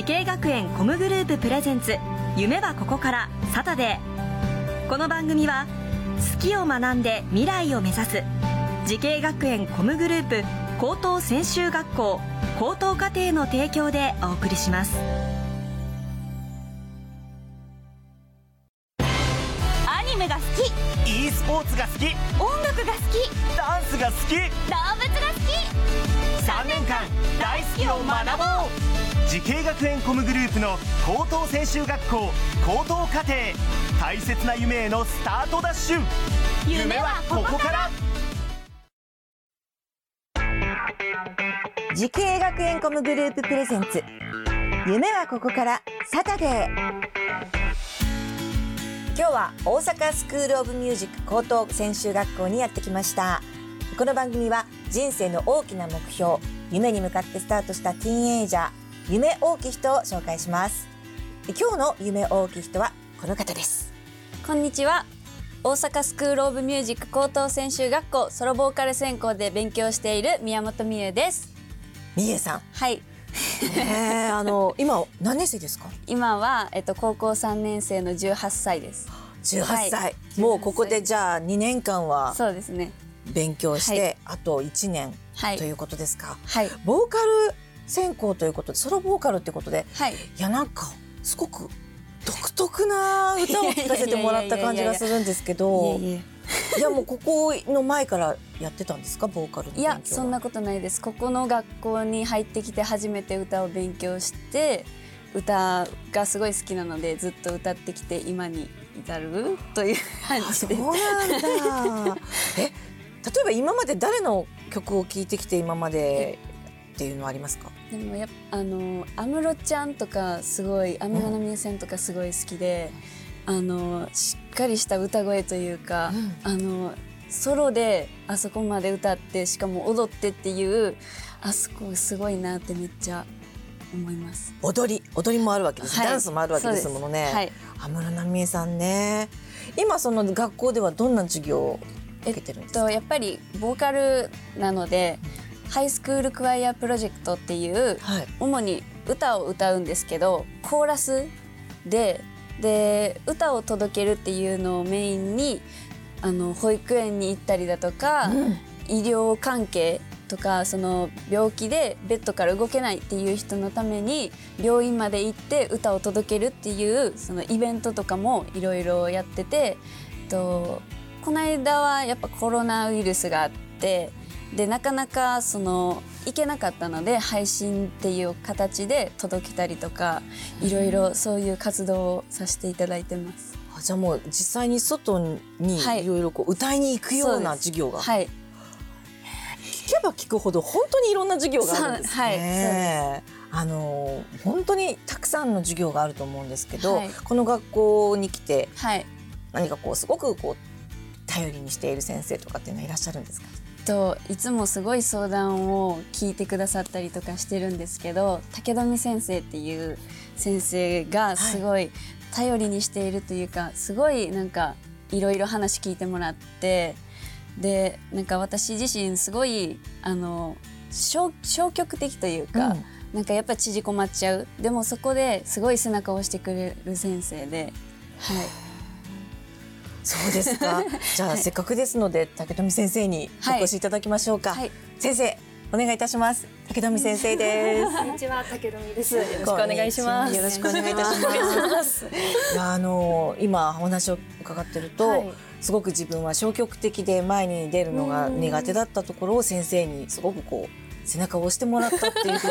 滋慶学園 COMグループプレゼンツ夢はここからサタデー。この番組は好きを学んで未来を目指す滋慶学園 COMグループ高等専修学校高等課程の提供でお送りします。アニメが好き。e スポーツが好き。音楽が好き。ダンスが好き。動物が好き。3年間大好きを学ぼう滋慶学園 COMグループの高等専修学校高等課程大切な夢へのスタートダッシュ。夢はここから。滋慶学園 COMグループプレゼンツ。夢はここから。サタデー。今日は大阪スクールオブミュージック高等専修学校にやってきました。この番組は人生の大きな目標夢に向かってスタートしたティーンエイジャー夢大きい人を紹介します。今日の夢大きい人はこの方です。こんにちは。大阪スクールオブミュージック高等専修学校ソロボーカル専攻で勉強している宮本美優です。みえさん。はい。えー、あの今何年生ですか？今はえっと高校3年生の18歳です。18歳、はい。もうここでじゃあ2年間はそうですね。勉強して、はい。あと1年はい。ということですか、はい。ボーカル専攻ということでソロボーカルってことではい。いやなんかすごく独特な歌を聴かせてもらった感じがするんですけどいやもうここの前からやってたんですか？ボーカルのいやそんなことないです。ここの学校に入ってきて初めて歌を勉強して歌がすごい好きなのでずっと歌ってきて今に至るという感あそうじですなんだ。え例えば今まで誰の曲を聴いてきて今までっていうのはありますか？でもやあの安室ちゃんとかすごい安室奈美恵さんとかすごい好きで、あのしっかりした歌声というか、あのソロであそこまで歌ってしかも踊ってっていうあそこすごいなってめっちゃ思います。踊り踊りもあるわけです、はい。ダンスもあるわけですものね、はい。安室奈美恵さんね。今その学校ではどんな授業を受けてるんですか、とやっぱりボーカルなので、ハイスクールクワイアプロジェクトっていうはい。主に歌を歌うんですけどコーラスでで歌を届けるっていうのをメインにあの保育園に行ったりだとか、医療関係とかその病気でベッドから動けないっていう人のために病院まで行って歌を届けるっていうそのイベントとかもいろいろやっててとこの間はやっぱコロナウイルスがあってでなかなかその行けなかったので配信っていう形で届けたりとかいろいろそういう活動をさせていただいてます。あじゃあもう実際に外にはい。いろいろこう歌いに行くような授業が、はい、聞けば聞くほど本当にいろんな授業があるんですね。あの本当にたくさんの授業があると思うんですけど、はい。この学校に来てはい。何かこうすごくこう頼りにしている先生とかっていうのはいらっしゃるんですか？といつもすごい相談を聞いてくださったりとかしてるんですけど武富先生っていう先生がすごい頼りにしているというか、すごいなんかいろいろ話聞いてもらってでなんか私自身すごいあの消消極的というか、うん。なんかやっぱ縮こまっちゃう。でもそこですごい背中を押してくれる先生で、はい、そうですか。じゃあ、せっかくですので武富先生にはいお越しいただきましょうか。はい先生お願いいたします。武富先生です。こんにちは、武富です。よろしくよお願いします。よろしくお願いいたします。あの今お話を伺ってると、はいすごく自分は消極的で前に出るのが苦手だったところを先生にすごくこう背中を押してもらったっていうふう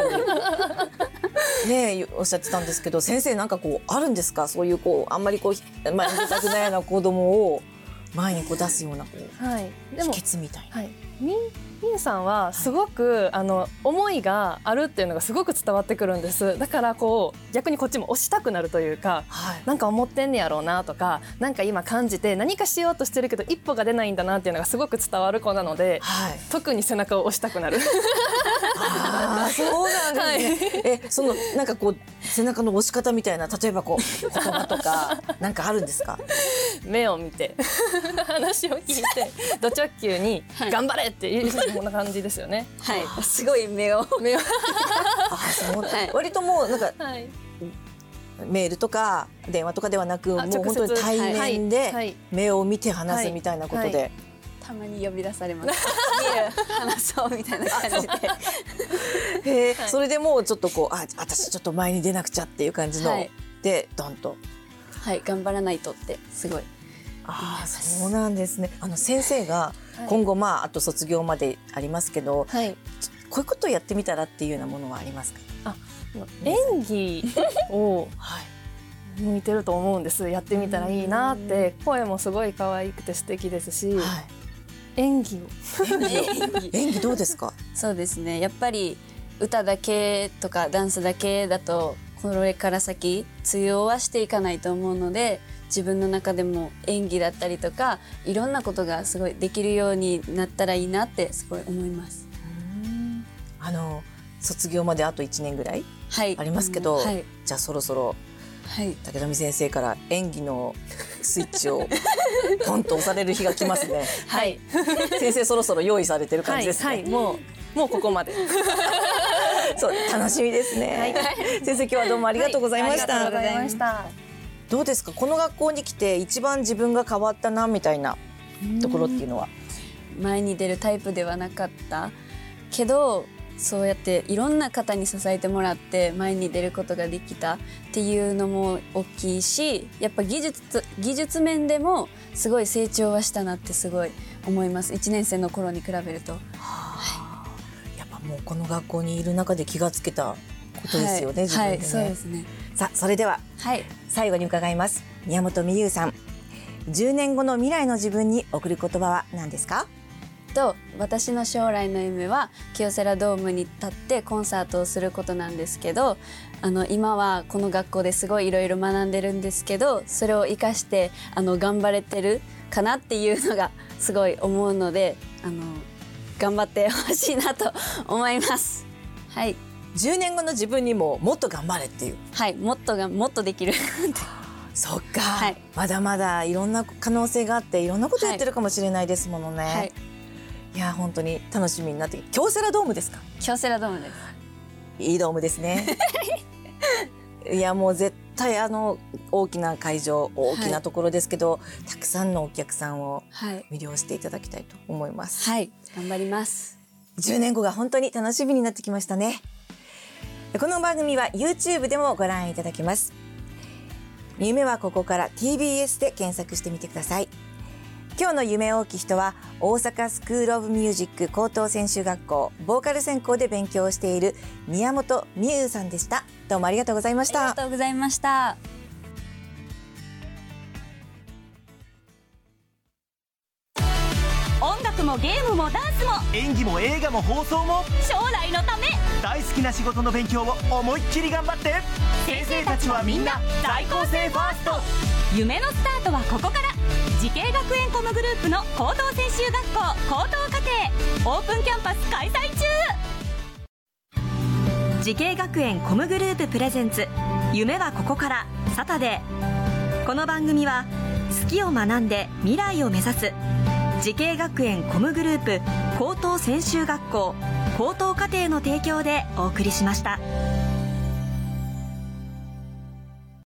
にねおっしゃってたんですけど先生なんかこうあるんですか？そういうこうあんまりこう前に出たくないような子供を前にこう出すようなこうはい。秘、訣みたいな。はい。みみゆさんはすごく、あの思いがあるっていうのがすごく伝わってくるんです。だからこう逆にこっちも押したくなるというか。はい。なんか思ってんねやろうなとかなんか今感じて何かしようとしてるけど一歩が出ないんだなっていうのがすごく伝わる子なのではい。特に背中を押したくなるああそうなんですね。えそのなんかこう背中の押し方みたいな例えばこう言葉とか なんかあるんですか？目を見て 話を聞いてド直球にはい頑張れっていうこんな感じですよね。はい。すごい目を目を ああそう、はい。割ともうなんかはい。メールとか電話とかではなくもあう本当に対面はい。はでい。目を見て話すみたいなことで。はい。たまに呼び出されます。見る話そうみたいな感じで。へえ、それでもうちょっとこうあ私ちょっと前に出なくちゃっていう感じの、はい。でドンと。はい。頑張らないとってすごいああそうなんですね。あの先生が今後まああと卒業までありますけど、はいこういうことをやってみたらっていうようなものはありますか？演技を はい。向いてると思うんですやってみたらいいなって声もすごい可愛くて素敵ですし、はい。演技を 演技どうですか？そうですねやっぱり歌だけとかダンスだけだとこれから先通用はしていかないと思うので自分の中でも演技だったりとかいろんなことがすごいできるようになったらいいなってすごい思います。あの卒業まであと一年ぐらいはい。ありますけど、はい。じゃあそろそろはい。武富先生から演技のスイッチを ポンと押される日が来ますね。はい。先生そろそろ用意されてる感じですね。はい、はい、もうもうここまで そう楽しみですね。先生今日はどうもありがとうございました。ありがとうございましたどうですか？この学校に来て一番自分が変わったなみたいなところっていうのは？前に出るタイプではなかったけどそうやっていろんな方に支えてもらって前に出ることができたっていうのも大きいしやっぱ技術技術面でもすごい成長はしたなってすごい思います1年生の頃に比べると。この学校にいる中で気がつけたことですよね、自分でね。はい、そうですね。さあそれでははい。最後に伺います。宮本美優さん。10年後の未来の自分に送る言葉は何ですか？と私の将来の夢は京セラドームに立ってコンサートをすることなんですけどあの今はこの学校ですごいいろいろ学んでるんですけどそれを生かしてあの頑張れてるかなっていうのがすごい思うのであの頑張ってほしいなと思います。はい、10年後の自分にももっと頑張れっていう。はい、もっとがもっとできる。そっか、はい。まだまだいろんな可能性があっていろんなことやってるかもしれないですものね、はい。い、や本当に楽しみになってき京セラドームですか？京セラドームです。いいドームですね。いやもう絶対あの大きな会場大きなところですけど、たくさんのお客さんをはい、魅了していただきたいと思います、はい、頑張ります。10年後が本当に楽しみになってきましたね。この番組は YouTube でもご覧いただけます。夢はここから TBS で検索してみてください今日の夢大きい人は大阪スクールオブミュージック高等専修学校ボーカル専攻で勉強をしている宮本未憂さんでした。どうもありがとうございました。ありがとうございました。音楽もゲームもダンスも演技も映画も放送も将来のため。大好きな仕事の勉強を思いっきり頑張って先生たちはみんな在校生ファースト。夢のスタートはここから滋慶学園 COMグループの高等専修学校高等課程オープンキャンパス開催中滋慶学園 COMグループプレゼンツ夢はここからサタデーこの番組は好きを学んで未来を目指す滋慶学園 COMグループ高等専修学校高等課程の提供でお送りしました。